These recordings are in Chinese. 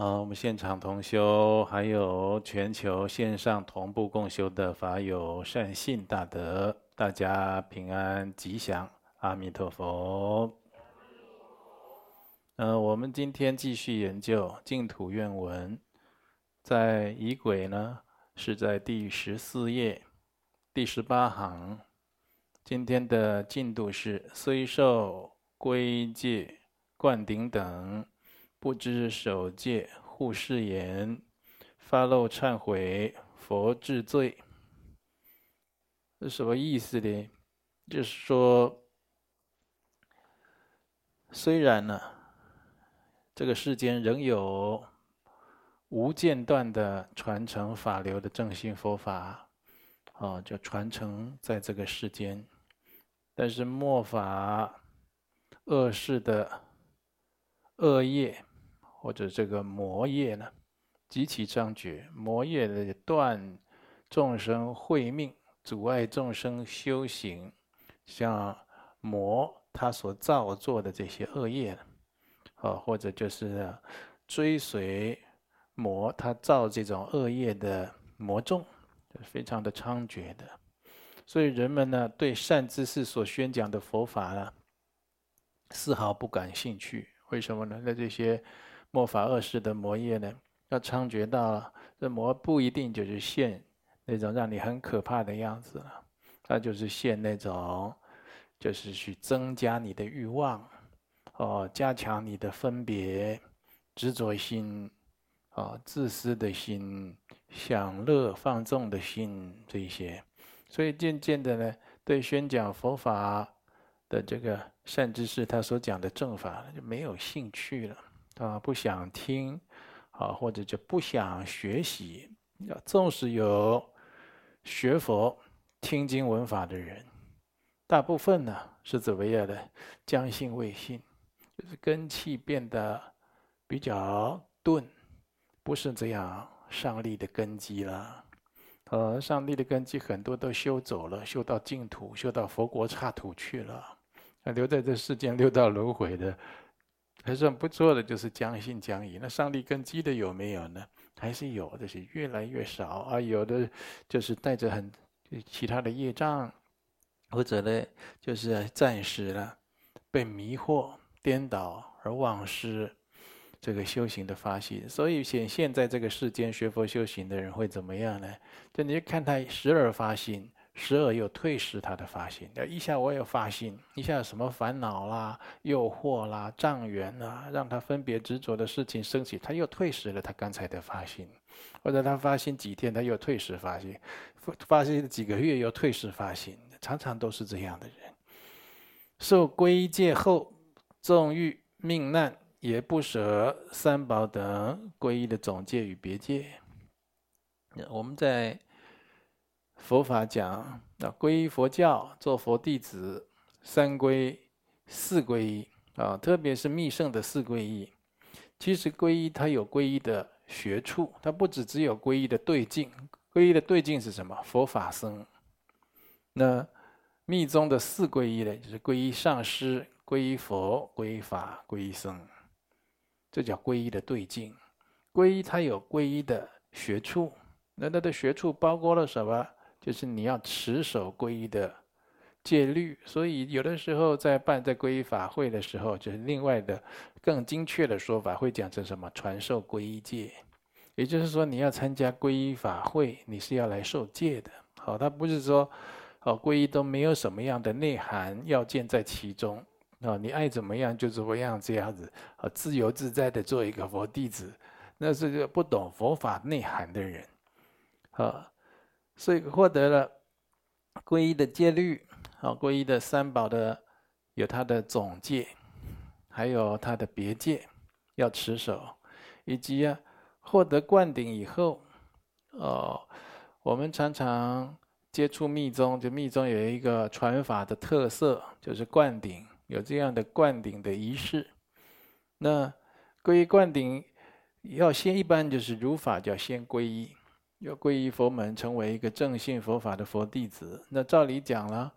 好，我们现场同修，还有全球线上同步共修的法友善信大德，大家平安吉祥，阿弥陀佛。呃，我们今天继续研究净土愿文，在仪轨呢是在第十四页第十八行。今天的进度是：虽受归戒、灌顶等，不知守戒，护誓言，发漏忏悔，佛治罪。是什么意思呢？就是说，虽然呢。这个世间仍有无间断的传承法流的正信佛法，啊，就传承在这个世间。但是末法恶世的恶业或者这个魔业呢，极其猖獗，魔业的断众生慧命，阻碍众生修行，像魔他所造作的这些恶业。啊，或者就是追随魔，他造这种恶业的魔众，非常的猖獗的。所以人们呢，对善知识所宣讲的佛法呢，丝毫不感兴趣。为什么呢？那这些末法恶世的魔业呢，要猖獗到，这魔不一定就是现那种让你很可怕的样子了，他就是现那种，就是去增加你的欲望。哦，加强你的分别、执着心，哦，自私的心、享乐放纵的心这一些，所以渐渐的呢，对宣讲佛法的这个善知识，他所讲的正法就没有兴趣了，啊，不想听，啊，或者就不想学习。要纵使有学佛、听经闻法的人，大部分呢是怎么样的？将信未信。就是根器变得比较钝，不是这样上力的根基了。呃，上利的根基很多都修走了，修到净土，修到佛国刹土去了。那留在这世间六道轮回的，还算不错的，就是将信将疑。那上帝根基的有没有呢？还是有，但是越来越少啊。有的就是带着很其他的业障，或者呢，就是暂时了被迷惑。颠倒而忘失这个修行的发心，所以显现在这个世间学佛修行的人会怎么样呢？就你看他时而发心，时而又退失他的发心。一下我有发心，一下什么烦恼啦、诱惑啦、障缘啦，让他分别执着的事情升起，他又退失了他刚才的发心，或者他发心几天，他又退失发心，发心几个月又退失发心，常常都是这样的人。受皈戒后。纵欲命难，也不舍三宝等皈依的总戒与别戒。我们在佛法讲啊，皈依佛教，做佛弟子，三皈、四皈依啊，特别是密圣的四皈依。其实皈依它有皈依的学处，它不只只有皈依的对境。皈依的对境是什么？佛法僧。那密宗的四皈依呢，就是皈依上师。皈依佛、皈依法、皈依僧，这叫皈依的对境。皈依它有皈依的学处，那它的学处包括了什么？就是你要持守皈依的戒律。所以有的时候在办在皈依法会的时候，就是另外的更精确的说法，会讲成什么？传授皈依戒。也就是说，你要参加皈依法会，你是要来受戒的。好，它不是说哦，皈依都没有什么样的内涵要件在其中。啊，你爱怎么样就怎么样，这样子啊，自由自在的做一个佛弟子，那是个不懂佛法内涵的人，啊，所以获得了皈依的戒律，啊，皈依的三宝的有他的总戒，还有他的别戒要持守，以及啊，获得灌顶以后，哦，我们常常接触密宗，就密宗有一个传法的特色，就是灌顶。有这样的灌顶的仪式，那皈依灌顶要先，一般就是如法叫先皈依，要皈依佛门，成为一个正信佛法的佛弟子。那照理讲了，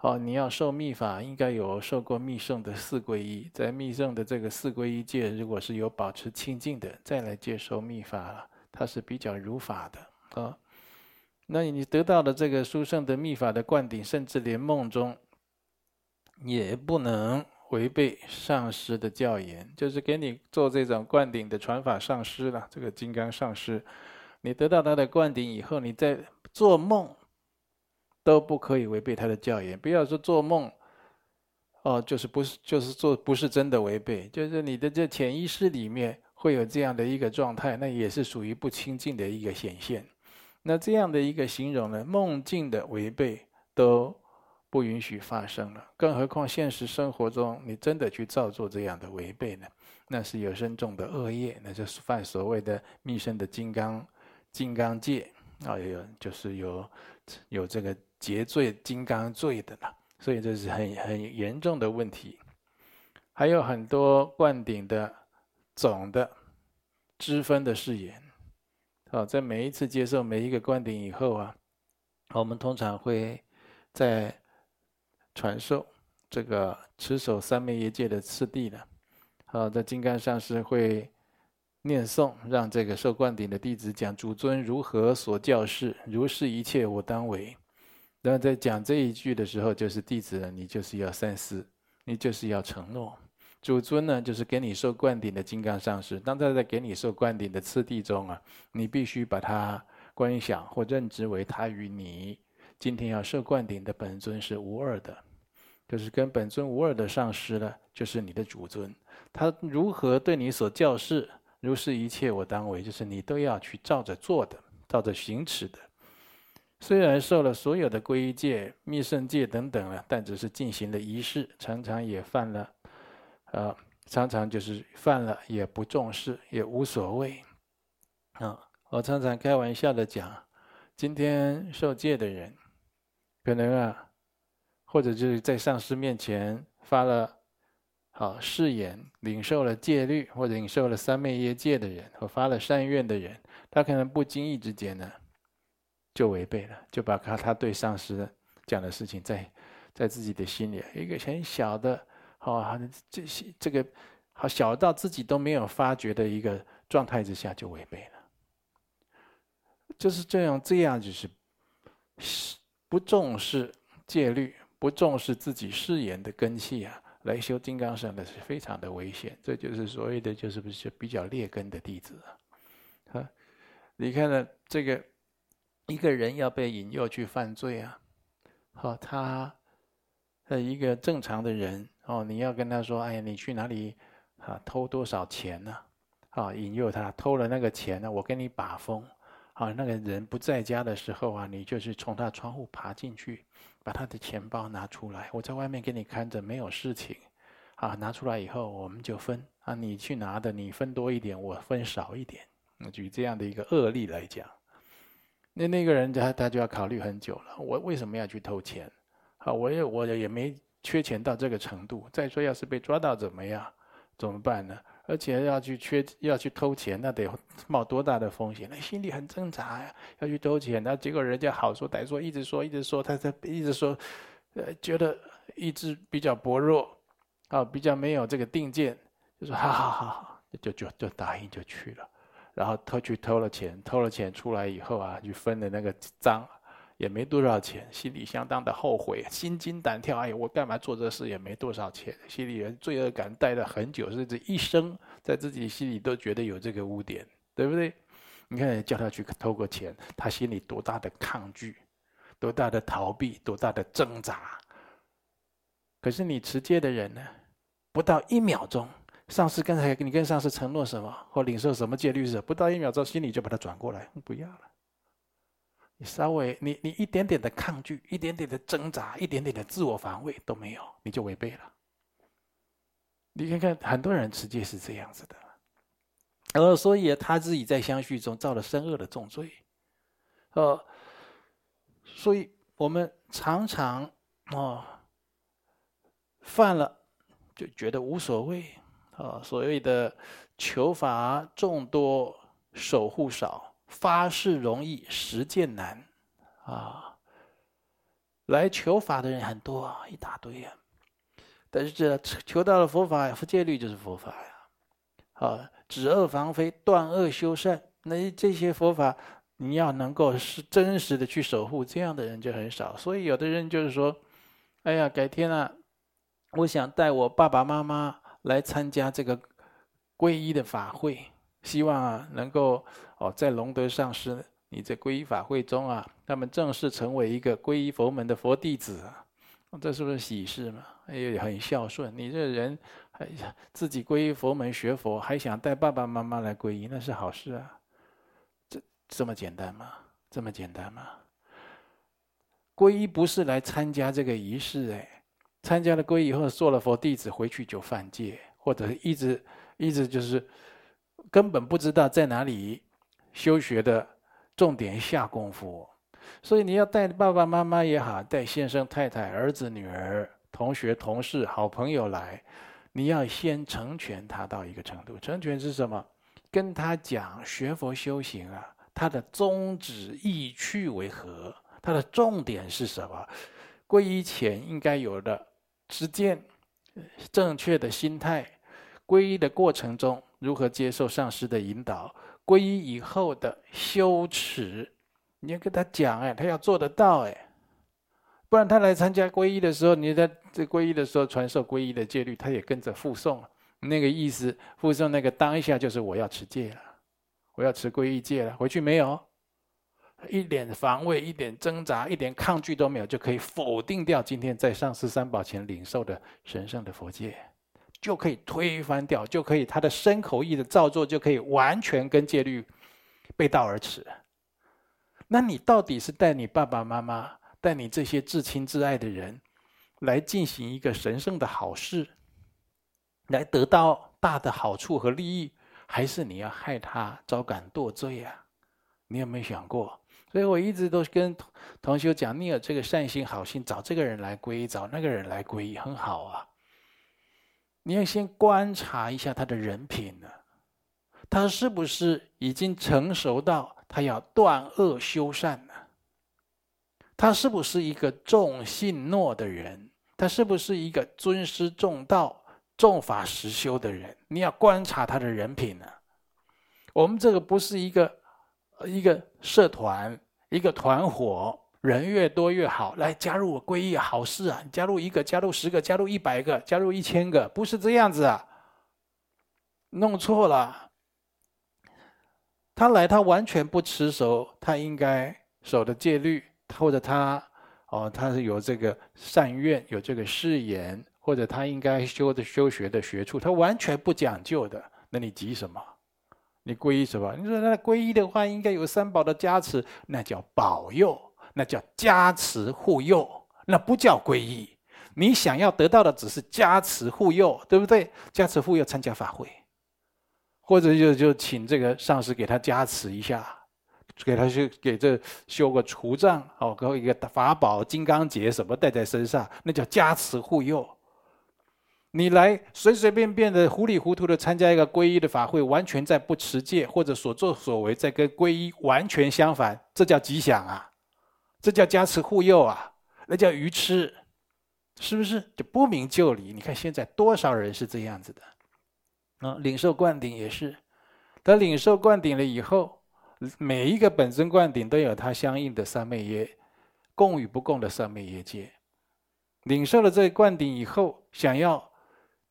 哦，你要受密法，应该有受过密圣的四皈依，在密圣的这个四皈依界，如果是有保持清净的，再来接受密法了，它是比较如法的啊、那你得到的这个殊胜的密法的灌顶，甚至连梦中也不能违背上师的教言，就是给你做这种灌顶的传法上师了。这个金刚上师，你得到他的灌顶以后，你在做梦。都不可以违背他的教言，不要说做梦，哦，就是不是就是做不是真的违背，就是你的这潜意识里面会有这样的一个状态，那也是属于不清净的一个显现。那这样的一个形容呢，梦境的违背都不允许发生了，更何况现实生活中你真的去造作这样的违背呢？那是有深重的恶业，那就是犯所谓的密圣的金刚金刚戒啊，有就是有有这个。结罪金刚罪的了，所以这是很很严重的问题。还有很多灌顶的总的支分的誓言，好，在每一次接受每一个灌顶以后啊，我们通常会在传授这个持守三昧耶戒的次第呢。好，在金刚上师会念诵，让这个受灌顶的弟子讲主尊如何所教示，如是一切我当为。然后在讲这一句的时候，就是弟子呢，你就是要三思，你就是要承诺。主尊呢，就是给你受灌顶的金刚上师。当他在给你受灌顶的次第中啊，你必须把他观想或认知为他与你今天要受灌顶的本尊是无二的，就是跟本尊无二的上师呢，就是你的主尊。他如何对你所教示，如是一切我当为，就是你都要去照着做的，照着行持的。虽然受了所有的皈依戒、密圣戒等等了，但只是进行了仪式，常常也犯了，呃，常常就是犯了也不重视，也无所谓。啊，我常常开玩笑的讲，今天受戒的人，可能啊，或者就是在上师面前发了好誓言，领受了戒律或者领受了三昧耶戒的人，或发了善愿的人，他可能不经意之间呢。就违背了，就把他他对上师讲的事情在，在自己的心里一个很小的，好，这些这个好小到自己都没有发觉的一个状态之下就违背了，就是这样，这样就是不重视戒律，不重视自己誓言的根器啊，来修金刚身的是非常的危险，这就是所谓的就是不是比较劣根的弟子啊，啊，你看呢这个。一个人要被引诱去犯罪啊，好，他呃一个正常的人哦，你要跟他说，哎呀，你去哪里啊？偷多少钱呢？啊，引诱他偷了那个钱呢，我给你把风。啊，那个人不在家的时候啊，你就是从他窗户爬进去，把他的钱包拿出来，我在外面给你看着，没有事情。啊，拿出来以后我们就分啊，你去拿的，你分多一点，我分少一点。举这样的一个恶例来讲。那那个人他他就要考虑很久了，我为什么要去偷钱？好，我也我也没缺钱到这个程度。再说，要是被抓到怎么样？怎么办呢？而且要去缺要去偷钱，那得冒多大的风险？那心里很挣扎呀，要去偷钱，那结果人家好说歹说，一直说一直说，他在一直说，呃，觉得意志比较薄弱，啊，比较没有这个定见，就说好好好好，就就就答应就去了。然后偷去偷了钱，偷了钱出来以后啊，就分了那个赃，也没多少钱，心里相当的后悔，心惊胆跳。哎，我干嘛做这事？也没多少钱，心里人罪恶感带了很久，甚至一生在自己心里都觉得有这个污点，对不对？你看，叫他去偷个钱，他心里多大的抗拒，多大的逃避，多大的挣扎。可是你持戒的人呢，不到一秒钟。上司刚才你跟上司承诺什么或领受什么戒律是？不到一秒钟，心里就把它转过来，不要了。你稍微你你一点点的抗拒，一点点的挣扎，一点点的自我防卫都没有，你就违背了。你看看很多人实际是这样子的，呃所以他自己在相续中造了深恶的重罪。呃，所以我们常常哦犯了就觉得无所谓。啊，所谓的求法众多，守护少，发誓容易，实践难，啊，来求法的人很多啊，一大堆啊。但是这求到了佛法，戒律就是佛法呀。啊，止恶防非，断恶修善，那这些佛法，你要能够是真实的去守护，这样的人就很少。所以有的人就是说，哎呀，改天啊，我想带我爸爸妈妈来参加这个皈依的法会，希望啊能够哦在龙德上师你在皈依法会中啊，他们正式成为一个皈依佛门的佛弟子，这是不是喜事嘛？哎呦，很孝顺，你这人还自己皈依佛门学佛，还想带爸爸妈妈来皈依，那是好事啊。这这么简单吗？这么简单吗？皈依不是来参加这个仪式，哎，参加了皈依以后做了佛弟子，回去就犯戒，或者一直一直就是根本不知道在哪里修学的重点下功夫。所以你要带爸爸妈妈也好，带先生太太、儿子女儿。同学、同事、好朋友来，你要先成全他到一个程度。成全是什么？跟他讲学佛修行啊，他的宗旨意趣为何？他的重点是什么？皈依前应该有的知见、正确的心态。皈依的过程中如何接受上师的引导？皈依以后的羞耻，你要跟他讲哎，他要做得到哎。不然他来参加皈依的时候，你在这皈依的时候传授皈依的戒律，他也跟着附诵，那个意思附诵那个当下就是我要持戒了，我要持皈依戒了。回去没有，一点防卫、一点挣扎、一点抗拒都没有，就可以否定掉今天在上师三宝前领受的神圣的佛戒，就可以推翻掉，就可以他的身口意的造作就可以完全跟戒律背道而驰。那你到底是带你爸爸妈妈？带你这些至亲至爱的人来进行一个神圣的好事，来得到大的好处和利益，还是你要害他招感堕罪啊？你有没有想过？所以我一直都跟同学讲，你有这个善心好心，找这个人来皈依，找那个人来皈依，很好啊。你要先观察一下他的人品呢，他是不是已经成熟到他要断恶修善呢？他是不是一个重信诺的人？他是不是一个尊师重道、重法实修的人？你要观察他的人品呢、我们这个不是一个一个社团、一个团伙，人越多越好。来加入我皈依，好事啊！加入一个，加入十个，加入一百个，加入一千个，不是这样子啊！弄错了。他来，他完全不持守他应该守的戒律。或者他哦，他是有这个善愿，有这个誓言，或者他应该修的修学的学处，他完全不讲究的，那你急什么？你皈依什么？你说那皈依的话，应该有三宝的加持，那叫保佑，那叫加持护佑，那不叫皈依。你想要得到的只是加持护佑，对不对？加持护佑，参加法会，或者就就请这个上师给他加持一下。给他去，给这修个除障哦，给一个法宝、金刚结什么带在身上，那叫加持护佑。你来随随便便的、糊里糊涂的参加一个皈依的法会，完全在不持戒，或者所作所为在跟皈依完全相反，这叫吉祥啊，这叫加持护佑啊，那叫愚痴，是不是？就不明就里。你看现在多少人是这样子的？啊，领受灌顶也是，他领受灌顶了以后。每一个本尊灌顶都有他相应的三昧耶，供与不供的三昧耶戒。领受了这个灌顶以后，想要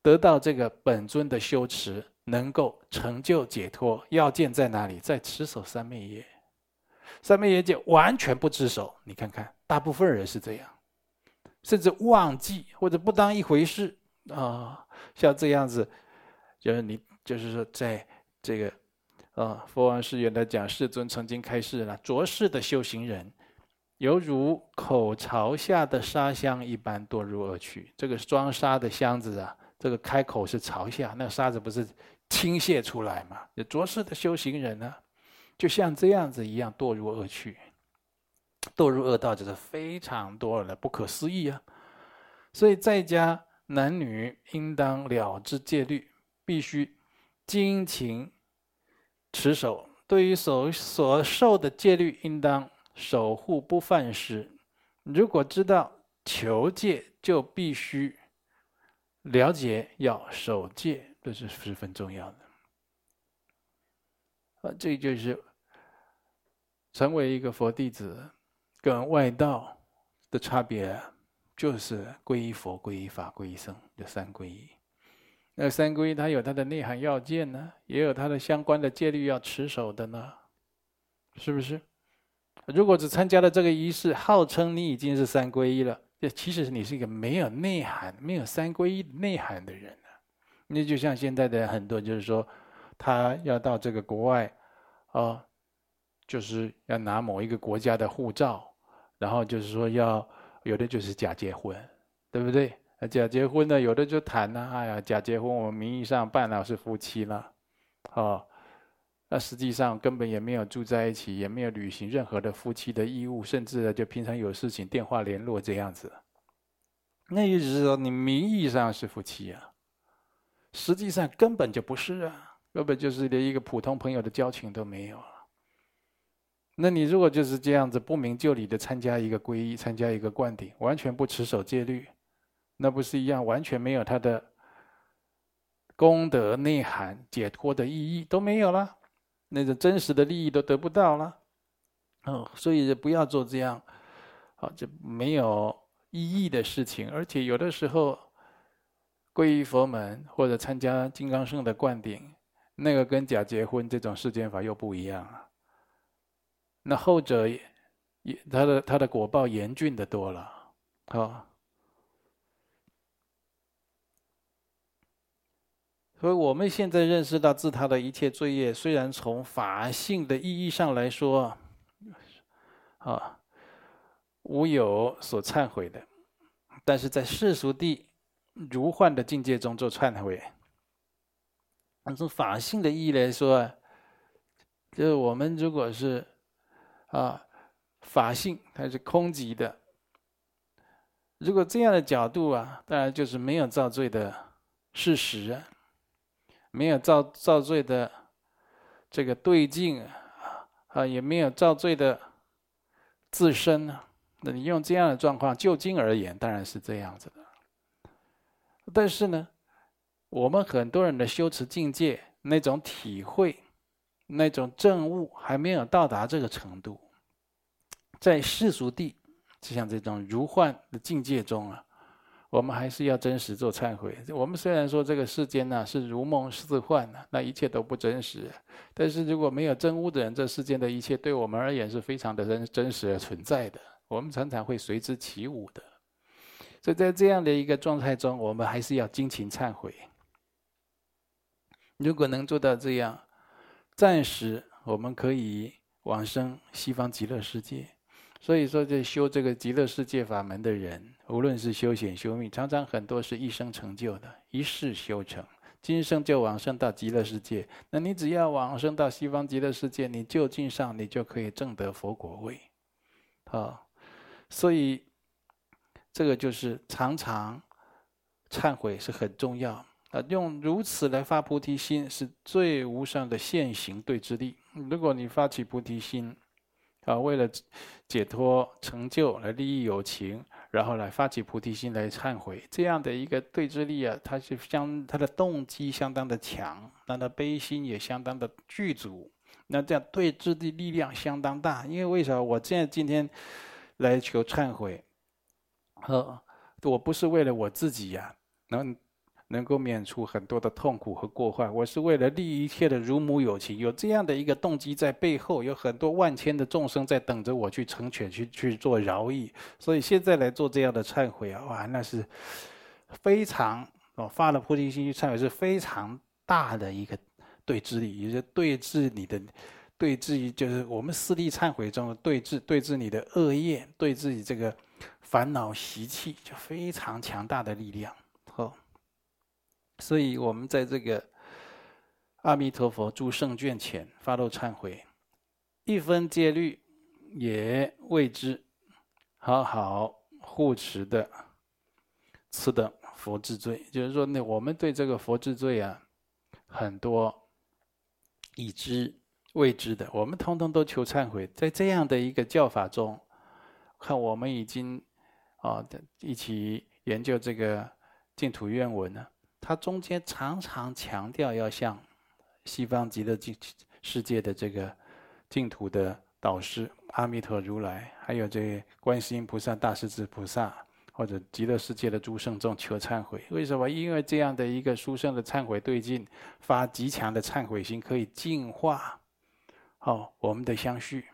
得到这个本尊的修持，能够成就解脱，要件在哪里？在持守三昧耶。三昧耶戒完全不知守，你看看，大部分人是这样，甚至忘记或者不当一回事啊。像这样子，就是你，就是说，在这个。啊，佛王誓愿的讲，世尊曾经开示了：浊世的修行人，犹如口朝下的沙箱一般堕入恶趣。这个装沙的箱子啊，这个开口是朝下，那沙子不是倾泻出来嘛？浊世的修行人呢，就像这样子一样堕入恶趣，堕入恶道，就是非常多了，不可思议啊！所以在家男女应当了知戒律，必须精勤。持守，对于所所受的戒律，应当守护不犯失。如果知道求戒，就必须了解要守戒，这是十分重要的。啊，这就是成为一个佛弟子跟外道的差别，就是皈依佛、皈依法、皈依僧，这三皈依。那三皈依它有它的内涵要件呢，也有它的相关的戒律要持守的呢，是不是？如果只参加了这个仪式，号称你已经是三皈依了，这其实你是一个没有内涵、没有三皈依内涵的人啊。那就像现在的很多，就是说他要到这个国外，啊，就是要拿某一个国家的护照，然后就是说要有的就是假结婚，对不对？假结婚呢，有的就谈呐，哎呀，假结婚我们名义上办了是夫妻了，哦。那实际上根本也没有住在一起，也没有履行任何的夫妻的义务，甚至，就平常有事情电话联络这样子。那也只是说你名义上是夫妻啊，实际上根本就不是啊，根本就是连一个普通朋友的交情都没有。那你如果就是这样子不明就里的参加一个皈依，参加一个灌顶，完全不持守戒律，那不是一样完全没有他的功德内涵、解脱的意义都没有了。那个真实的利益都得不到了，哦，所以不要做这样，好，这没有意义的事情。而且有的时候，皈依佛门或者参加金刚圣的灌顶，那个跟假结婚这种世间法又不一样啊。那后者也，他的他的果报严峻的多了，好。所以我们现在认识到自他的一切罪业，虽然从法性的意义上来说，啊，无有所忏悔的，但是在世俗地如幻的境界中做忏悔。从法性的意义来说，就是我们如果是啊法性它是空寂的，如果这样的角度啊，当然就是没有造罪的事实啊。没有造造罪的这个对境啊，啊也没有造罪的自身啊。那你用这样的状况就经而言，当然是这样子的。但是呢，我们很多人的修持境界那种体会、那种证悟还没有到达这个程度，在世俗地，就像这种如幻的境界中啊。我们还是要真实做忏悔。我们虽然说这个世间呢是如梦似幻的，那一切都不真实。但是如果没有证悟的人，这世间的一切对我们而言是非常的真真实而存在的。我们常常会随之起舞的。所以在这样的一个状态中，我们还是要尽情忏悔。如果能做到这样，暂时我们可以往生西方极乐世界。所以说，这修这个极乐世界法门的人，无论是修显修密，常常很多是一生成就的，一世修成，今生就往生到极乐世界。那你只要往生到西方极乐世界，你就近上，你就可以证得佛果位。好，所以这个就是常常忏悔是很重要啊。用如此来发菩提心，是最无上的现行对治力。如果你发起菩提心，啊，为了解脱成就，来利益有情，然后来发起菩提心来忏悔，这样的一个对治力啊，它是相它的动机相当的强，那它悲心也相当的具足，那这样对治的力量相当大。因为为啥？我现在今天来求忏悔，呵，我不是为了我自己呀，能。能够免除很多的痛苦和过患，我是为了利益一切的如母有情，有这样的一个动机在背后，有很多万千的众生在等着我去成全，去去做饶益，所以现在来做这样的忏悔啊，哇，那是非常哦，发了菩提心去忏悔是非常大的一个对治力，也就是对治你的对治于就是我们四力忏悔中的对治，对治你的恶业，对治你这个烦恼习气，就非常强大的力量，所以我们在这个阿弥陀佛诸圣卷前发露忏悔，一分戒律也为之好好护持的此等佛之罪，就是说呢，我们对这个佛之罪啊，很多已知未知的，我们通通都求忏悔。在这样的一个教法中，看我们已经啊，一起研究这个净土愿文呢，他中间常常强调要向西方极乐净世界的这个净土的导师阿弥陀如来，还有这观世音菩萨、大势至菩萨，或者极乐世界的诸圣众求忏悔。为什么？因为这样的一个殊胜的忏悔对境，发极强的忏悔心，可以净化好我们的相续。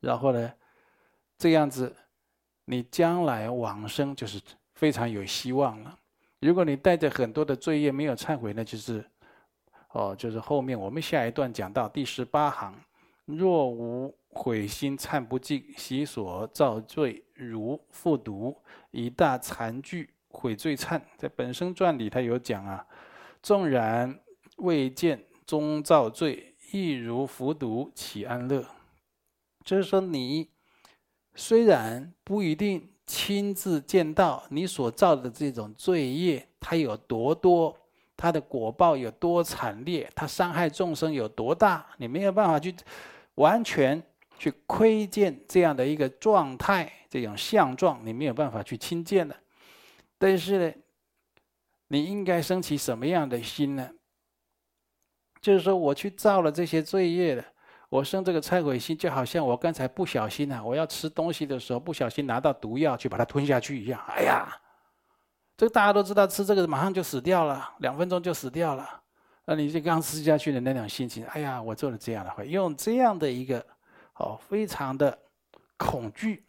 然后呢，这样子，你将来往生就是非常有希望了。如果你带着很多的罪业没有忏悔，那就是，哦，就是后面我们下一段讲到第十八行，若无悔心忏不尽，昔所造罪如复读，以大残具悔罪忏。在本生传里他有讲啊，纵然未见终造罪，亦如覆毒，岂安乐？就是说，你虽然不一定亲自见到你所造的这种罪业，它有多多，它的果报有多惨烈，它伤害众生有多大，你没有办法去完全去窥见这样的一个状态，这种相状，你没有办法去亲见的。但是呢，你应该升起什么样的心呢？就是说，我去造了这些罪业了。我生这个忏悔心，就好像我刚才不小心啊，我要吃东西的时候不小心拿到毒药去把它吞下去一样。哎呀，这个大家都知道，吃这个马上就死掉了，两分钟就死掉了。那你就刚吃下去的那种心情，哎呀，我做了这样的话，用这样的一个哦，非常的恐惧、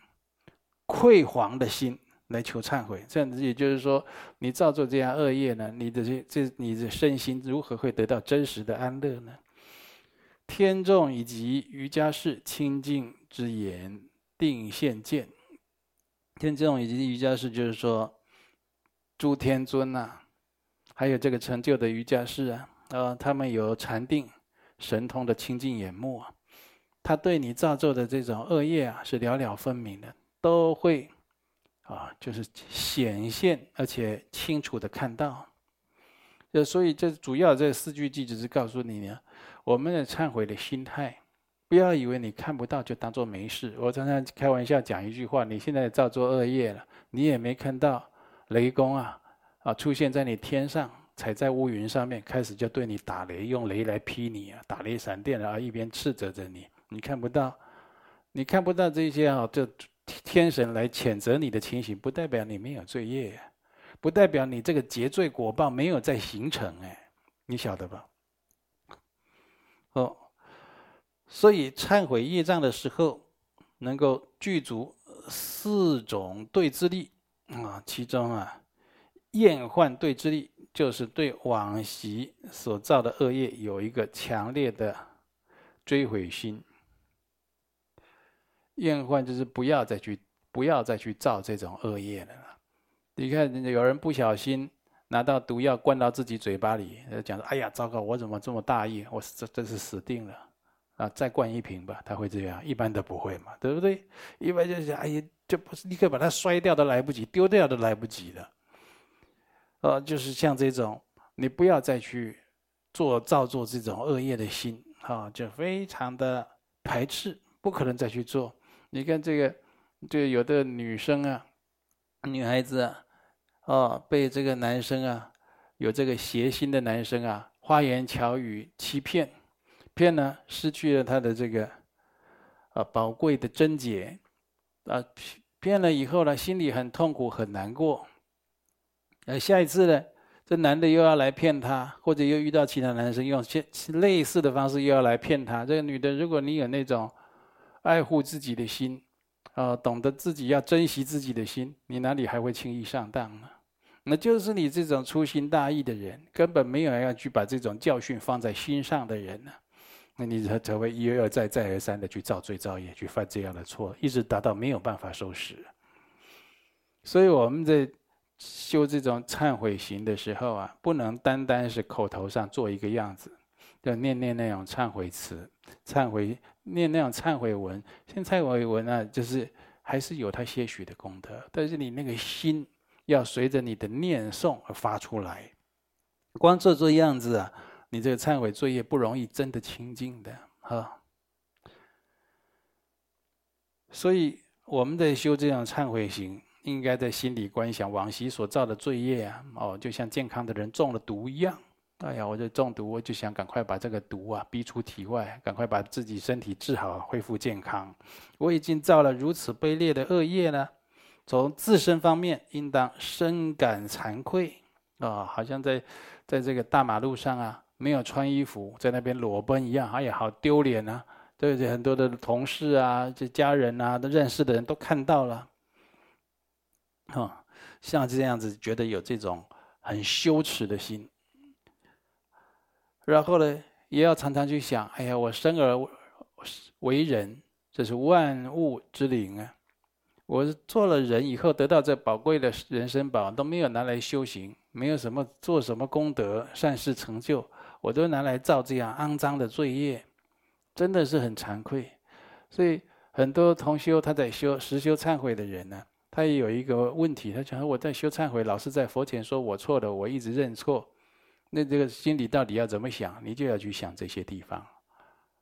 愧惶的心来求忏悔。这样子也就是说，你造作这样恶业呢，你的这这你的身心如何会得到真实的安乐呢？天众以及瑜伽士清净之言定现见。天众以及瑜伽士，就是说，诸天尊呐、啊，还有这个成就的瑜伽士啊，呃，他们有禅定神通的清净眼目啊，他对你造作的这种恶业啊，是了了分明的，都会啊，就是显现而且清楚的看到。呃所以这主要这四句偈只是告诉你呢。我们的忏悔的心态，不要以为你看不到就当做没事。我常常开玩笑讲一句话：你现在造作恶业了，你也没看到雷公啊啊出现在你天上，踩在乌云上面，开始就对你打雷，用雷来劈你啊，打雷闪电啊，一边斥责着你。你看不到，你看不到这些啊，这天神来谴责你的情形，不代表你没有罪业，不代表你这个结罪果报没有在形成哎，你晓得吧？哦，所以忏悔业障的时候，能够具足四种对治力啊，其中啊，厌患对治力就是对往昔所造的恶业有一个强烈的追悔心。厌患就是不要再去，不要再去造这种恶业了。你看，有人不小心。拿到毒药灌到自己嘴巴里，讲说：“哎呀，糟糕，我怎么这么大意？我这这是死定了！啊，再灌一瓶吧。”他会这样，一般都不会嘛，对不对？一般就是哎呀，就不是立刻把它摔掉都来不及，丢掉都来不及了。呃，就是像这种，你不要再去做造作这种恶业的心，啊，就非常的排斥，不可能再去做。你看这个，就有的女生啊，女孩子啊。哦，被这个男生啊，有这个邪心的男生啊，花言巧语欺骗，骗呢失去了他的这个啊宝贵的贞洁，啊骗骗了以后呢，心里很痛苦很难过。呃，下一次呢，这男的又要来骗她，或者又遇到其他男生用类似的方式又要来骗她。这个女的，如果你有那种爱护自己的心，啊，懂得自己要珍惜自己的心，你哪里还会轻易上当呢？那就是你这种粗心大意的人，根本没有要去把这种教训放在心上的人呢。那你才才会一而再、再而三的去造罪造业，去犯这样的错，一直达到没有办法收拾。所以我们在修这种忏悔行的时候啊，不能单单是口头上做一个样子，要念念那种忏悔词、忏悔念那种忏悔文。现在忏悔文啊，就是还是有它些许的功德，但是你那个心。要随着你的念诵而发出来，光做做样子啊，你这个忏悔罪业不容易真的清净的哈。所以我们在修这样忏悔行，应该在心里观想往昔所造的罪业啊，哦，就像健康的人中了毒一样。哎呀，我就中毒，我就想赶快把这个毒啊逼出体外，赶快把自己身体治好，恢复健康。我已经造了如此卑劣的恶业呢，从自身方面应当深感惭愧啊、好像在在这个大马路上啊，没有穿衣服，在那边裸奔一样，哎呀，好丢脸啊！对不对，很多的同事啊，这家人啊，都认识的人都看到了，啊、像这样子，觉得有这种很羞耻的心。然后呢，也要常常去想，哎呀，我生而为人，这是万物之灵啊！我做了人以后，得到这宝贵的人生宝，都没有拿来修行，没有什么做什么功德、善事成就，我都拿来造这样肮脏的罪业，真的是很惭愧。所以很多同修他在修实修忏悔的人呢，他也有一个问题，他讲我在修忏悔，老是在佛前说我错了，我一直认错。那这个心里到底要怎么想？你就要去想这些地方，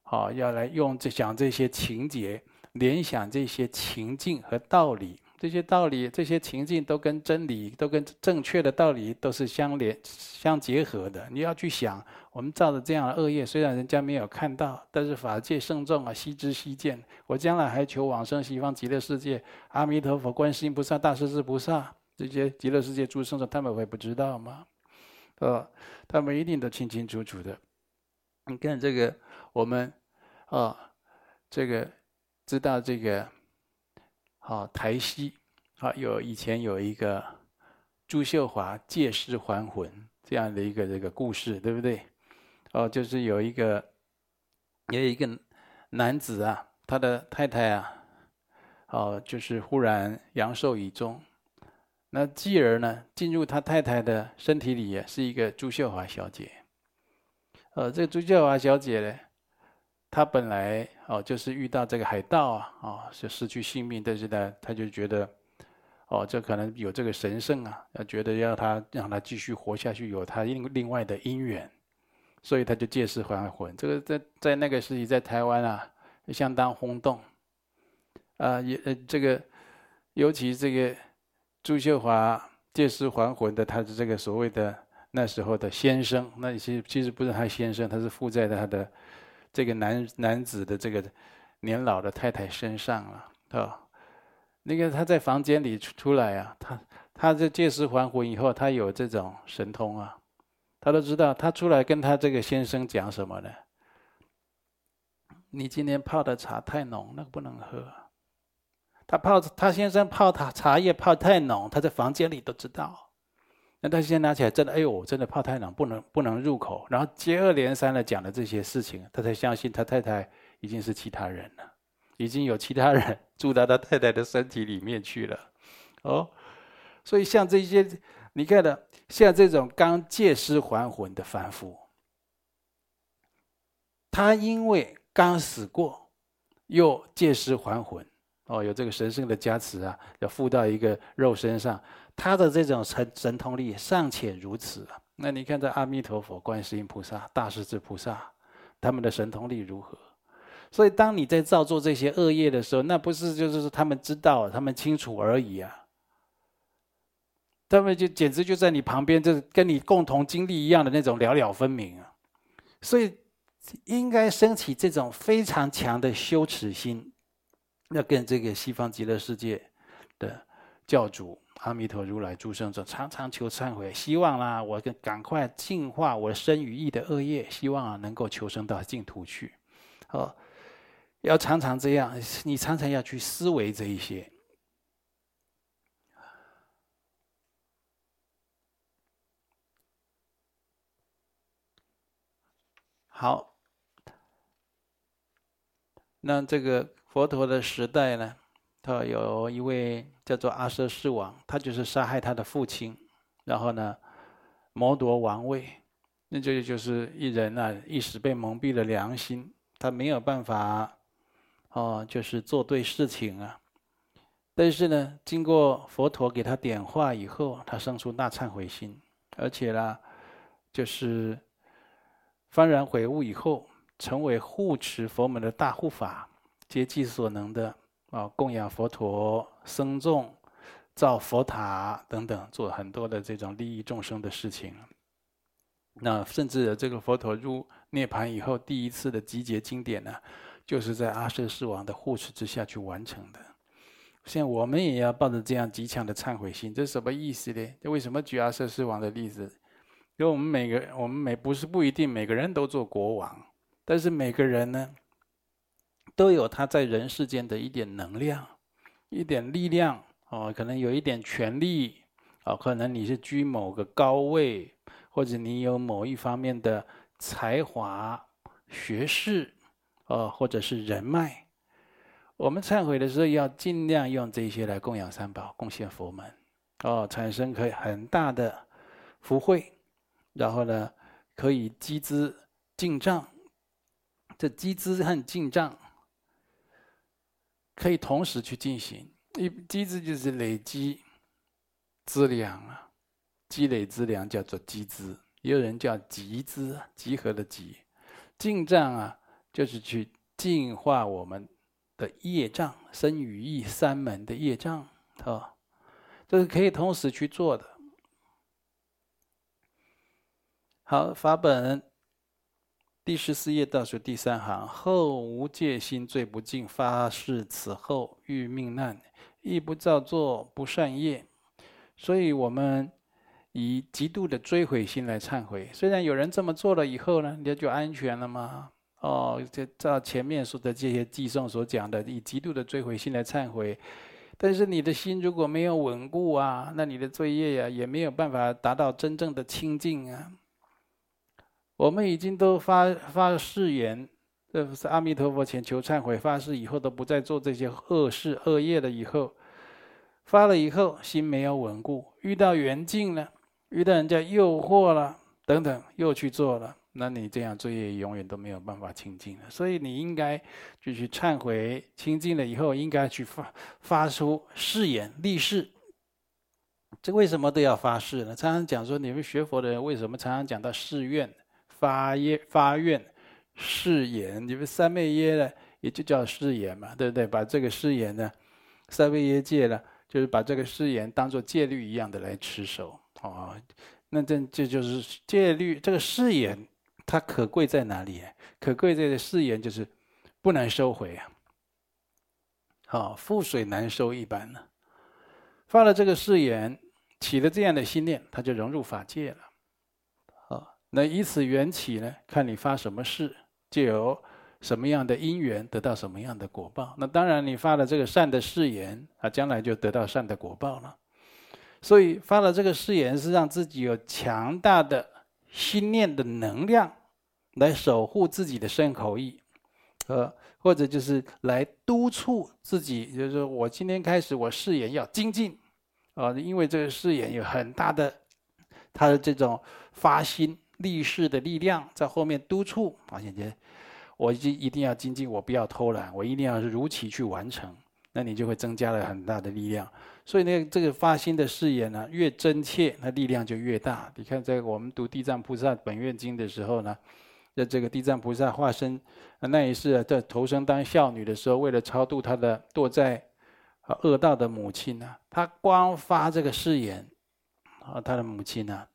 好，要来用这想这些情节，联想这些情境和道理，这些道理、这些情境都跟真理、都跟正确的道理都是相连、相结合的。你要去想，我们造的这样的恶业，虽然人家没有看到，但是法界圣众啊，悉知悉见。我将来还求往生西方极乐世界，阿弥陀佛、观世音菩萨、大势至菩萨这些极乐世界诸圣众，他们会不知道吗？呃，他们一定都清清楚楚的。你看这个，我们啊，这个知道这个，好台西，啊有以前有一个朱秀华借尸还魂这样的一个这个故事，对不对？哦，就是有一个有一个男子啊，他的太太啊，哦，就是忽然阳寿已终。那继而呢，进入他太太的身体里啊，是一个朱秀华小姐。呃，这个朱秀华小姐呢，她本来哦就是遇到这个海盗啊，哦就失去性命，但是呢，他就觉得，哦这可能有这个神圣啊，要觉得要他让他继续活下去，有他另另外的因缘，所以他就借尸还魂。这个在在那个时期在台湾啊，相当轰动。啊，也呃这个，尤其这个。朱秀华借尸还魂的，他是这个所谓的那时候的先生，那其实其实不是他先生，他是附在他的这个男男子的这个年老的太太身上了，啊，那个他在房间里出出来啊，他他这借尸还魂以后，他有这种神通啊，他都知道，他出来跟他这个先生讲什么呢？你今天泡的茶太浓，那个不能喝。他泡他先生泡他茶叶泡太浓，他在房间里都知道。那他先拿起来，真的，哎呦，我真的怕太冷，不能不能入口。然后接二连三的讲了这些事情，他才相信他太太已经是其他人了，已经有其他人住到他太太的身体里面去了。哦，所以像这些，你看的，像这种刚借尸还魂的凡夫，他因为刚死过，又借尸还魂。哦，有这个神圣的加持啊，要附到一个肉身上，他的这种神神通力尚且如此，那你看这阿弥陀佛、观世音菩萨、大势至菩萨，他们的神通力如何？所以当你在造作这些恶业的时候，那不是就是他们知道、他们清楚而已啊，他们就简直就在你旁边，就是跟你共同经历一样的那种了了分明啊。所以应该升起这种非常强的羞耻心。要跟这个西方极乐世界的教主阿弥陀如来诸圣者常常求忏悔，希望啦，我赶快净化我身与意的恶业，希望啊能够求生到净土去。哦，要常常这样，你常常要去思维这一些。好，那这个。佛陀的时代呢，他有一位叫做阿瑟世王，他就是杀害他的父亲，然后呢，谋夺王位。那这就是一人啊，一时被蒙蔽了良心，他没有办法，哦，就是做对事情啊。但是呢，经过佛陀给他点化以后，他生出大忏悔心，而且呢，就是幡然悔悟以后，成为护持佛门的大护法。竭尽所能的啊，供养佛陀僧众，造佛塔等等，做很多的这种利益众生的事情。那甚至这个佛陀入涅槃以后，第一次的集结经典呢，就是在阿舍世王的护持之下去完成的。现在我们也要抱着这样极强的忏悔心，这是什么意思呢？这为什么举阿舍世王的例子？因为我们每个我们每不是不一定每个人都做国王，但是每个人呢，都有他在人世间的一点能量、一点力量哦，可能有一点权力哦，可能你是居某个高位，或者你有某一方面的才华、学识，哦，或者是人脉。我们忏悔的时候，要尽量用这些来供养三宝、贡献佛门，哦，产生可以很大的福慧，然后呢，可以积资进账。这积资和进账可以同时去进行。一积资就是累积资粮啊，积累资粮叫做积资，也有人叫集资，集合的集。净障啊，就是去净化我们。的业障，生语意三门的业障，啊，这是可以同时去做的。好，法本第十四页倒数第三行，后无戒心罪不净，发誓此后遇命难，亦不造作不善业。所以我们以极度的追悔心来忏悔。虽然有人这么做了以后呢，你就安全了吗？哦，就照前面说的这些偈颂所讲的，以极度的追悔心来忏悔，但是你的心如果没有稳固啊，那你的罪业呀、也没有办法达到真正的清净啊。我们已经都发发誓言，这不是阿弥陀佛前求忏悔，发誓以后都不再做这些恶事恶业了。以后发了以后，心没有稳固，遇到缘境了，遇到人家诱惑了，等等，又去做了。那你这样罪业永远都没有办法清净了，所以你应该就去忏悔，清净了以后，应该去发发出誓言立誓。这为什么都要发誓呢？常常讲说，你们学佛的人为什么常常讲到誓愿、发愿、发愿、誓言？你们三昧耶呢，也就叫誓言嘛，对不对？把这个誓言呢，三昧耶戒呢，就是把这个誓言当做戒律一样的来持守哦。那这这就是戒律，这个誓言。它可贵在哪里？可贵在的誓言就是不能收回啊！好，覆水难收一般呢。发了这个誓言，起了这样的心念，他就融入法界了。那以此缘起呢，看你发什么誓，就有什么样的因缘，得到什么样的果报。那当然，你发了这个善的誓言，啊，将来就得到善的果报了。所以发了这个誓言，是让自己有强大的。心念的能量来守护自己的身口意，呃，或者就是来督促自己，就是说我今天开始我誓言要精进，啊，因为这个誓言有很大的他的这种发心立誓的力量在后面督促，发现这我一一定要精进，我不要偷懒，我一定要如期去完成，那你就会增加了很大的力量。所以呢，这个发心的誓言呢，越真切，那力量就越大。你看，在我们读《地藏菩萨本愿经》的时候呢，在这个地藏菩萨化身那一世在投生当孝女的时候，为了超度她的堕在啊恶道的母亲呢，她光发这个誓言，啊，她的母亲呢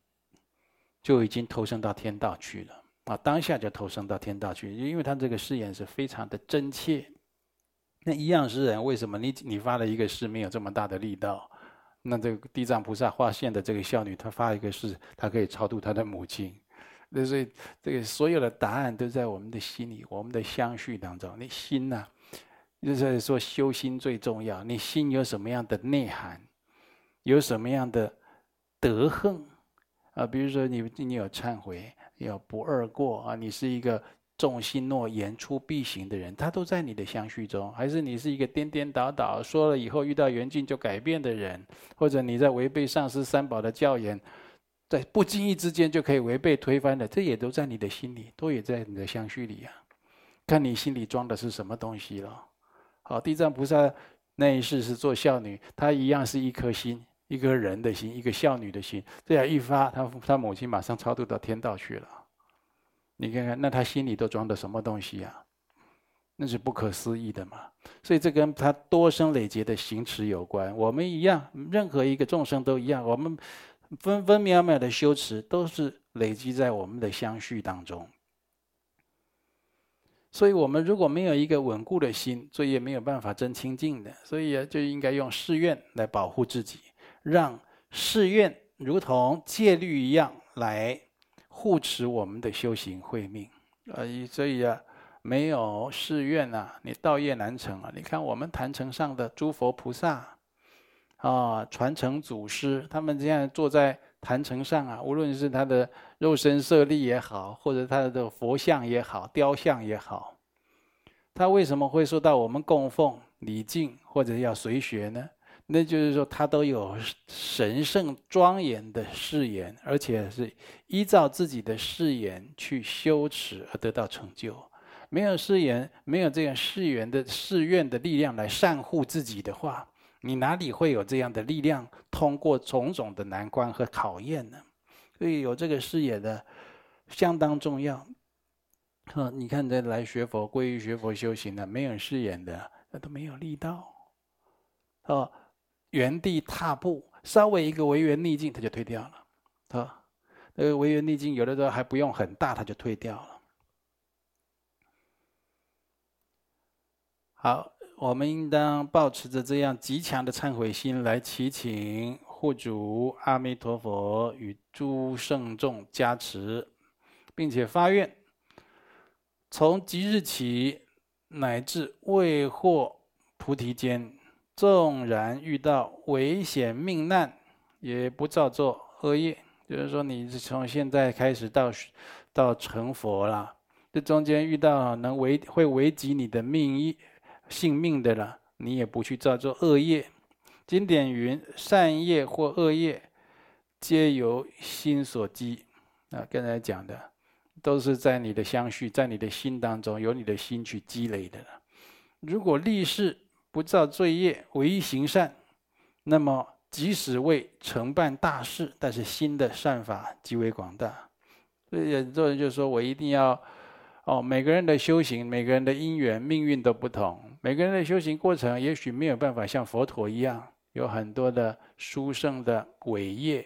就已经投生到天道去了啊，当下就投生到天道去，因为他这个誓言是非常的真切。那一样是人，为什么你你发了一个誓没有这么大的力道？那这个地藏菩萨化现的这个孝女，她发一个誓，她可以超度她的母亲。那所以这个所有的答案都在我们的心里，我们的相续当中。你心呐，就是说修心最重要。你心有什么样的内涵，有什么样的德行啊？比如说你你有忏悔，有不二过啊，你是一个。重信诺言出必行的人，他都在你的相续中；还是你是一个颠颠倒倒说了以后遇到缘境就改变的人，或者你在违背上师三宝的教言，在不经意之间就可以违背推翻的，这也都在你的心里，都也在你的相续里啊。看你心里装的是什么东西了。好，地藏菩萨那一世是做孝女，她一样是一颗心，一颗人的心，一个孝女的心，这样一发，她她母亲马上超度到天道去了。你看看，那他心里都装的什么东西啊？那是不可思议的嘛。所以这跟他多生累劫的行持有关。我们一样，任何一个众生都一样，我们分分秒秒的修持都是累积在我们的相续当中。所以，我们如果没有一个稳固的心，所以也没有办法真清净的。所以，就应该用誓愿来保护自己，让誓愿如同戒律一样来护持我们的修行慧命。啊，所以啊，没有誓愿啊，你道业难成啊。你看我们坛城上的诸佛菩萨啊，传承祖师，他们这样坐在坛城上啊，无论是他的肉身舍利也好，或者他的佛像也好、雕像也好，他为什么会受到我们供奉、礼敬或者要随学呢？那就是说，他都有神圣庄严的誓言，而且是依照自己的誓言去修持而得到成就。没有誓言，没有这样誓言的誓愿的力量来善护自己的话，你哪里会有这样的力量通过种种的难关和考验呢？所以有这个誓言的相当重要。啊，你看这来学佛、皈依学佛修行的，没有誓言的，那都没有力道。哦，原地踏步，稍微一个违缘逆境，他就退掉了。啊，那个违缘逆境，有的时候还不用很大，他就退掉了。好。我们应当保持着这样极强的忏悔心来祈请护主阿弥陀佛与诸圣众加持，并且发愿，从即日起乃至未获菩提间，纵然遇到危险命难，也不造作恶业。就是说，你是从现在开始到到成佛了，这中间遇到能危会危及你的命运。性命的了，你也不去造作恶业。经典云：善业或恶业，皆由心所积。啊，刚才讲的，都是在你的相续，在你的心当中，由你的心去积累的。如果立誓不造罪业，唯一行善，那么即使未成办大事，但是心的善法极为广大。所以很多人就说我一定要。哦，每个人的修行，每个人的因缘、命运都不同。每个人的修行过程，也许没有办法像佛陀一样，有很多的殊胜的伟业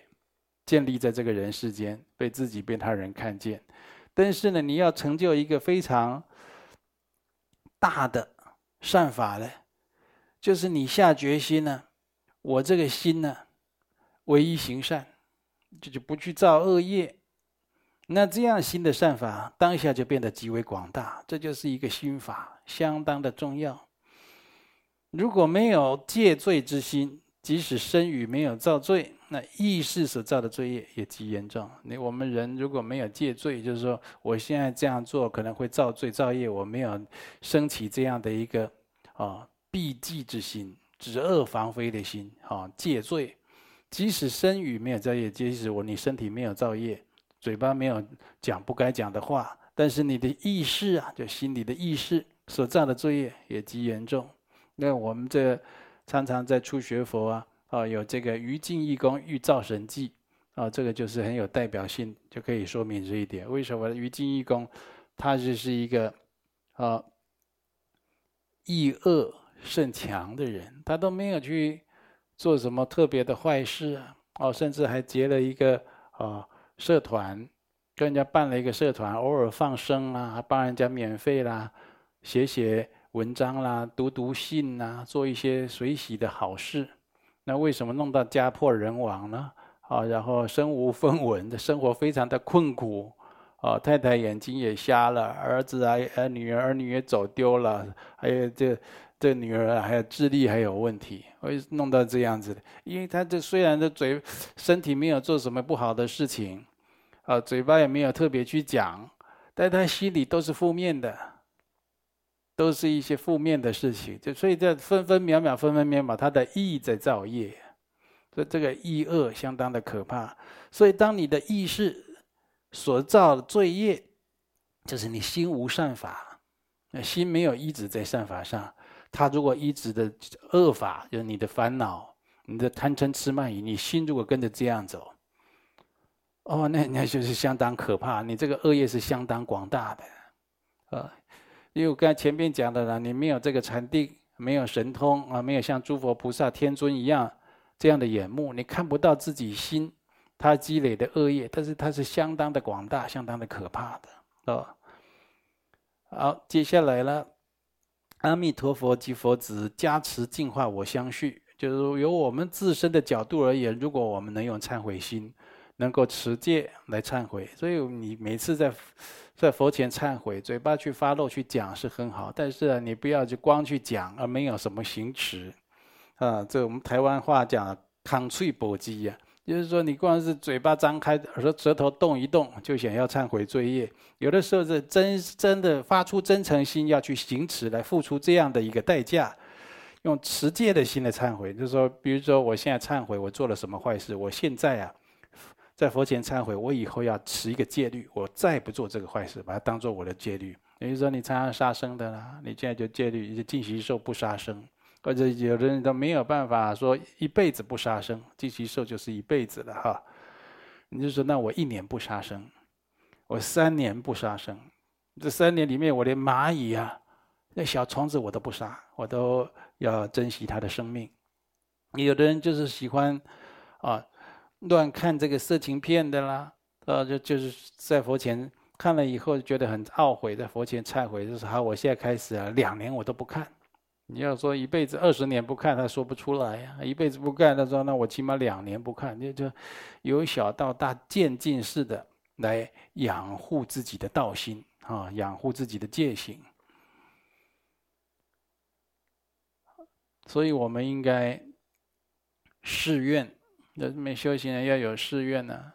建立在这个人世间，被自己、被他人看见。但是呢，你要成就一个非常大的善法呢，就是你下决心呢，我这个心呢，唯一行善，就就不去造恶业。那这样心的善法，当下就变得极为广大，这就是一个心法，相当的重要。如果没有戒罪之心，即使身语没有造罪，那意识所造的罪业也极严重。你我们人如果没有戒罪，就是说我现在这样做可能会造罪造业，我没有升起这样的一个啊避忌之心、止恶防非的心啊戒罪，即使身语没有造业，即使我你身体没有造业。嘴巴没有讲不该讲的话，但是你的意识啊，就心里的意识所造的罪业也极严重。那我们这常常在初学佛啊，啊有这个于净义功欲造神迹啊，这个就是很有代表性，就可以说明这一点。为什么于净义功他就是一个啊意恶甚强的人，他都没有去做什么特别的坏事啊，哦，甚至还结了一个啊。社团跟人家办了一个社团，偶尔放生啊，还帮人家免费啦，写写文章啦，读读信呐，做一些随喜的好事。那为什么弄到家破人亡呢？啊，然后身无分文的生活非常的困苦，啊，太太眼睛也瞎了，儿子啊，呃，女儿儿女也走丢了，还有这这女儿还有智力还有问题，会弄到这样子的。因为他这虽然的嘴身体没有做什么不好的事情。啊，嘴巴也没有特别去讲，但他心里都是负面的，都是一些负面的事情。就所以这分分秒秒、分分秒秒，他的意在造业，所以这个意恶相当的可怕。所以当你的意识所造的罪业，就是你心无善法，那心没有一直在善法上。他如果一直的恶法，就是你的烦恼、你的贪嗔痴慢疑，你心如果跟着这样走。哦，那那就是相当可怕。你这个恶业是相当广大的，啊，因为我刚才前面讲的了，你没有这个禅定，没有神通啊，没有像诸佛菩萨、天尊一样这样的眼目，你看不到自己心他积累的恶业，但是它是相当的广大，相当的可怕的，哦。好，接下来了，阿弥陀佛及佛子加持净化我相续，就是由我们自身的角度而言，如果我们能用忏悔心，能够持戒来忏悔，所以你每次在。在佛前忏悔，嘴巴去发露去讲是很好，但是，你不要就光去讲，而没有什么行持，啊，这我们台湾话讲“康脆搏击”呀，就是说你光是嘴巴张开，舌舌头动一动，就想要忏悔罪业。有的时候是真真的发出真诚心要去行持，来付出这样的一个代价，用持戒的心来忏悔。就是说，比如说我现在忏悔，我做了什么坏事，我现在啊。在佛前忏悔，我以后要持一个戒律，我再不做这个坏事，把它当做我的戒律。也就是说，你常常杀生的啦，你现在就戒律，就尽其寿不杀生。或者有的人都没有办法说一辈子不杀生，尽其寿就是一辈子了哈。你就说，那我一年不杀生，我三年不杀生，这三年里面我连蚂蚁啊，那小虫子我都不杀，我都要珍惜它的生命。有的人就是喜欢啊。乱看这个色情片的啦，呃，就就是在佛前看了以后觉得很懊悔，在佛前忏悔，就是好，我现在开始啊，两年我都不看。你要说一辈子二十年不看，他说不出来呀。一辈子不看，他说那我起码两年不看，就就由小到大渐进式的来养护自己的道心啊，养护自己的戒行。所以我们应该誓愿。那没修行人要有誓愿呢、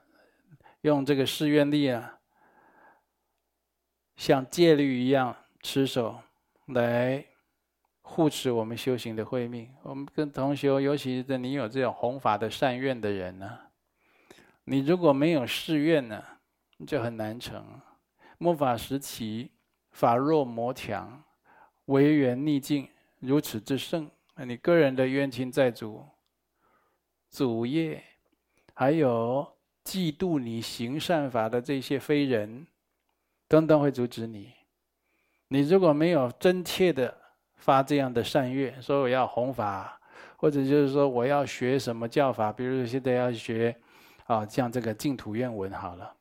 用这个誓愿力啊，像戒律一样持守，来护持我们修行的慧命。我们跟同学，尤其是你有这种弘法的善愿的人呢、你如果没有誓愿呢，就很难成。末法时期，法弱魔强，违缘逆境如此之盛，那你个人的冤亲债主。祖业，还有嫉妒你行善法的这些非人，等等会阻止你。你如果没有真切的发这样的善愿，说我要弘法，或者就是说我要学什么教法，比如现在要学啊，像这个净土愿文好了，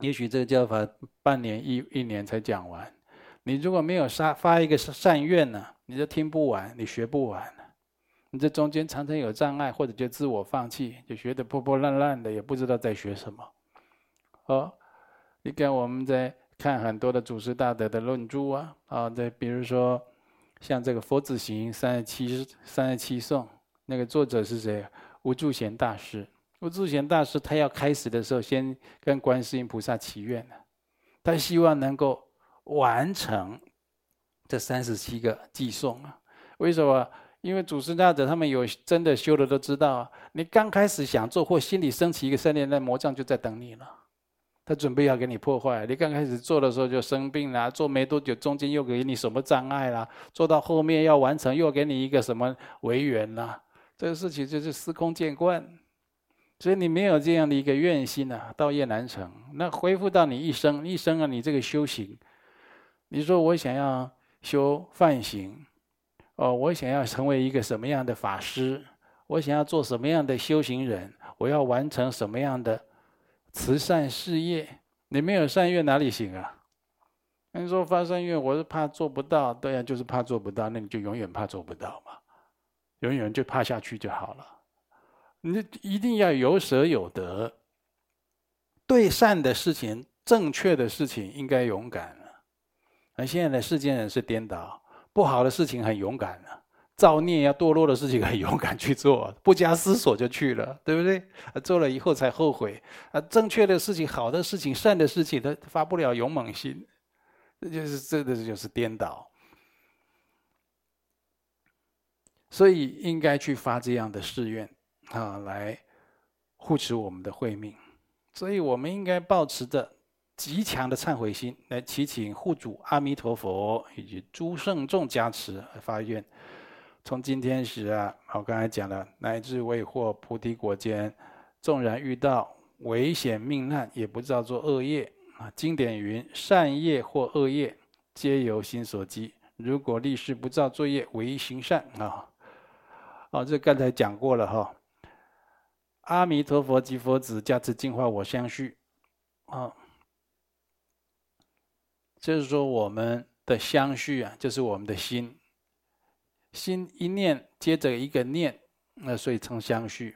也许这个教法半年一一年才讲完。你如果没有发发一个善愿呢，你就听不完，你学不完。你这中间常常有障碍，或者就自我放弃，就学得破破烂烂的，也不知道在学什么。哦，你看我们在看很多的祖师大德的论著啊，啊，在比如说像这个《佛子行三十七三十七颂》，那个作者是谁？无住贤大师。无住贤大师他要开始的时候，先跟观世音菩萨祈愿，他希望能够完成这三十七个寄送啊。为什么？因为祖师大德他们有真的修的都知道，你刚开始想做或心里升起一个善念，那魔障就在等你了，他准备要给你破坏。你刚开始做的时候就生病啦，做没多久中间又给你什么障碍啦，做到后面要完成又给你一个什么违缘啦，这个事情就是司空见惯。所以你没有这样的一个愿心啊，道业难成。那恢复到你一生一生啊，你这个修行，你说我想要修梵行。哦，我想要成为一个什么样的法师？我想要做什么样的修行人？我要完成什么样的慈善事业？你没有善愿哪里行啊？你说发善愿，我是怕做不到，对呀，就是怕做不到，那你就永远怕做不到嘛，永远就怕下去就好了。你一定要有舍有得，对善的事情、正确的事情应该勇敢了。而现在的世间人是颠倒。不好的事情很勇敢啊，造孽要堕落的事情很勇敢去做，不加思索就去了，对不对？做了以后才后悔啊。正确的事情、好的事情、善的事情，他发不了勇猛心，这就是这个就是颠倒。所以应该去发这样的誓愿啊，来护持我们的慧命。所以我们应该保持着。极强的忏悔心，来祈请护主阿弥陀佛以及诸圣众加持发愿。从今天始啊，我刚才讲了，乃至未获菩提果间，纵然遇到危险命难，也不造作恶业啊。经典云：善业或恶业，皆由心所激。如果立誓不造罪业，唯行善啊！哦，这刚才讲过了哈。阿弥陀佛及佛子加持净化我相续啊，就是说我们的相续啊，就是我们的心，心一念接着一个念，那所以称相续。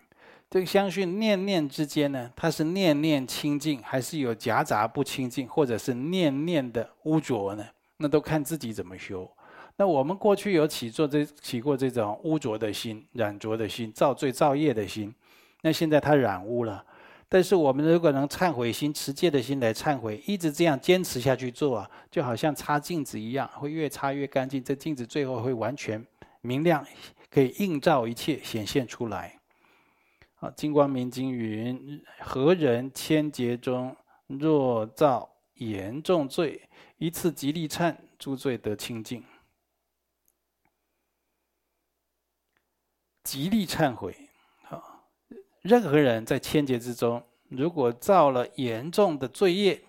这个相续念念之间呢，它是念念清净，还是有夹杂不清净，或者是念念的污浊呢？那都看自己怎么修。那我们过去有起做这起过这种污浊的心、染浊的心、造罪造业的心，那现在它染污了。但是我们如果能忏悔心、持戒的心来忏悔，一直这样坚持下去做啊，就好像擦镜子一样，会越擦越干净。这镜子最后会完全明亮，可以映照一切，显现出来。啊，《金光明经》云：“何人千劫中若造严重罪，一次极力忏，诸罪得清净。极力忏悔。啊，任何人在千劫之中，如果造了严重的罪业，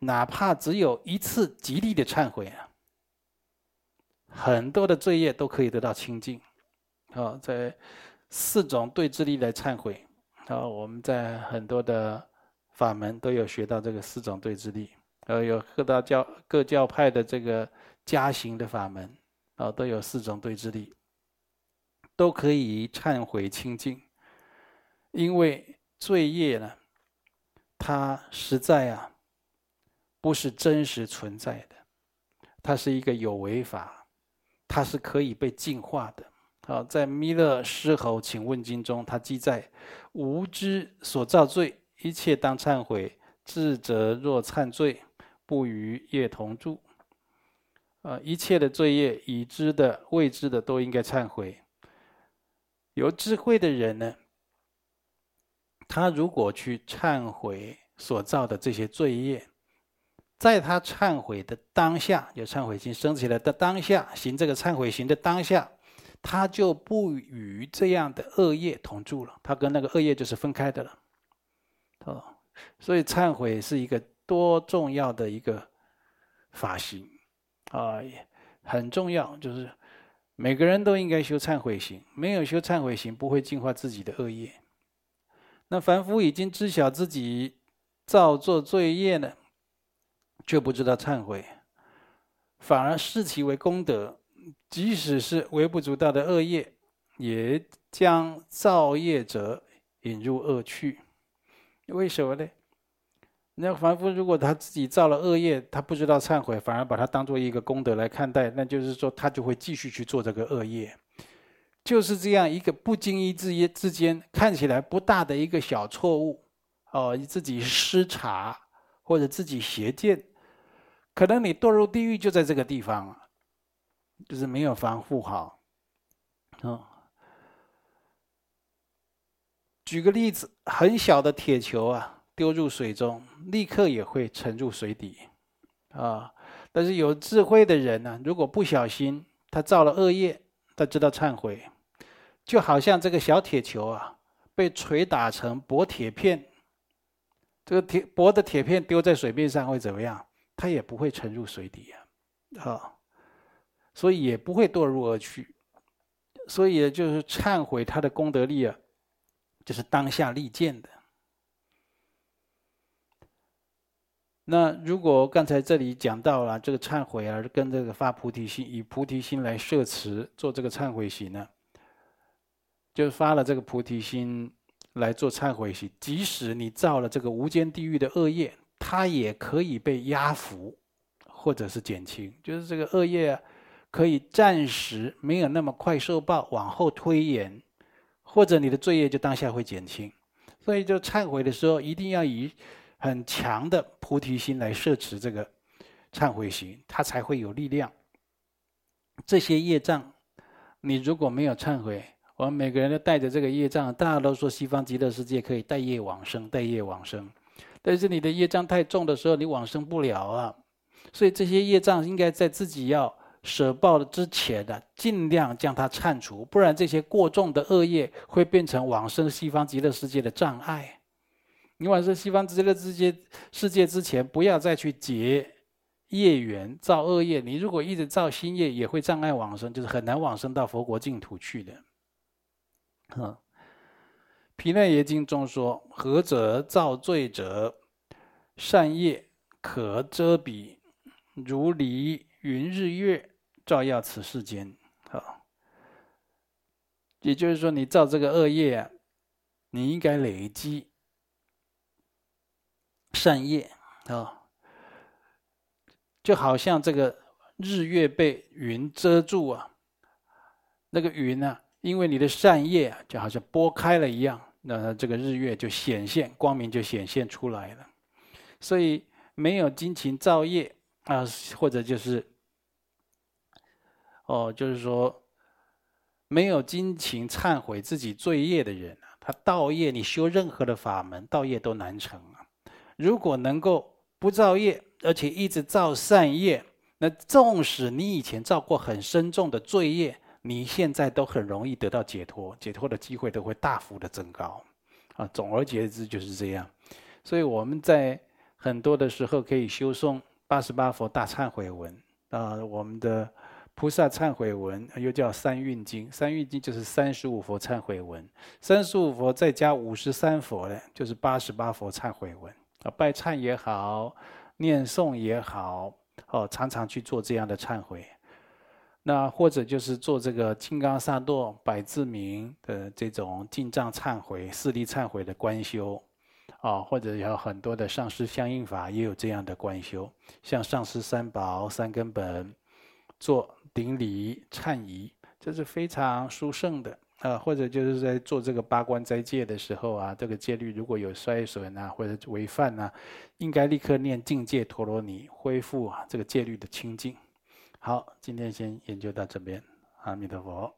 哪怕只有一次极力的忏悔啊，很多的罪业都可以得到清净。啊，在。四种对治力来忏悔，啊，我们在很多的法门都有学到这个四种对治力，呃，有各大教各教派的这个加行的法门，啊，都有四种对治力，都可以忏悔清净。因为罪业呢，它实在啊，不是真实存在的，它是一个有为法，它是可以被净化的。好，在《弥勒狮吼请问经》中，它记载：无知所造罪，一切当忏悔；智者若忏罪，不与业同住。啊，一切的罪业，已知的、未知的，都应该忏悔。有智慧的人呢，他如果去忏悔所造的这些罪业，在他忏悔的当下，有忏悔心升起来的当下，行这个忏悔行的当下。他就不与这样的恶业同住了，他跟那个恶业就是分开的了，哦，所以忏悔是一个多重要的一个法行啊，很重要，就是每个人都应该修忏悔行，没有修忏悔行，不会净化自己的恶业。那凡夫已经知晓自己造作罪业呢，却不知道忏悔，反而视其为功德。即使是微不足道的恶业，也将造业者引入恶趣。为什么呢？那凡夫如果他自己造了恶业，他不知道忏悔，反而把它当做一个功德来看待，那就是说他就会继续去做这个恶业。就是这样一个不经意之之间，看起来不大的一个小错误，哦，自己失察或者自己邪见，可能你堕入地狱就在这个地方。就是没有防护好，哦。举个例子，很小的铁球啊，丢入水中，立刻也会沉入水底，啊。但是有智慧的人呢，如果不小心，他造了恶业，他知道忏悔，就好像这个小铁球啊，被锤打成薄铁片，这个铁薄的铁片丢在水面上会怎么样？它也不会沉入水底啊，啊。所以也不会堕入恶趣，所以就是忏悔他的功德力啊，就是当下立见的。那如果刚才这里讲到了这个忏悔啊，跟这个发菩提心，以菩提心来摄持做这个忏悔行呢，就是发了这个菩提心来做忏悔行，即使你造了这个无间地狱的恶业，它也可以被压服，或者是减轻，就是这个恶业。可以暂时没有那么快受报，往后推延，或者你的罪业就当下会减轻。所以就忏悔的时候，一定要以很强的菩提心来摄持这个忏悔心，它才会有力量。这些业障，你如果没有忏悔，我们每个人都带着这个业障，大家都说西方极乐世界可以带业往生，带业往生。但是你的业障太重的时候，你往生不了啊。所以这些业障应该在自己要。舍报的之前的，尽量将它铲除，不然这些过重的恶业会变成往生西方极乐世界的障碍。你往生西方极乐世界世界之前，不要再去结业缘造恶业，你如果一直造新业，也会障碍往生，就是很难往生到佛国净土去的。嗯，《毗奈耶经》中说：“何者造罪者，善业可遮彼，如离云日月，照耀此世间。”好，也就是说，你造这个恶业啊，你应该累积善业啊。就好像这个日月被云遮住啊，那个云呢、因为你的善业啊，就好像拨开了一样，那这个日月就显现，光明就显现出来了。所以没有精勤造业啊，或者就是哦，就是说没有精勤忏悔自己罪业的人，他道业，你修任何的法门，道业都难成啊。如果能够不造业，而且一直造善业，那纵使你以前造过很深重的罪业，你现在都很容易得到解脱，解脱的机会都会大幅的增高。啊，总而言之就是这样。所以我们在很多的时候可以修诵八十八佛大忏悔文啊，我们的菩萨忏悔文又叫三运经，三运经就是三十五佛忏悔文，三十五佛再加五十三佛呢，就是八十八佛忏悔文啊，拜忏也好。念诵也好，哦，常常去做这样的忏悔，那或者就是做这个金刚萨埵百字明的这种进藏忏悔、四力忏悔的观修，啊，或者有很多的上师相应法也有这样的观修，像上师三宝、三根本，做顶礼忏仪，这是非常殊胜的。啊，或者就是在做这个八关斋戒的时候啊，这个戒律如果有衰损啊，或者违犯啊，应该立刻念净戒陀罗尼，恢复啊这个戒律的清净。好，今天先研究到这边，阿弥陀佛。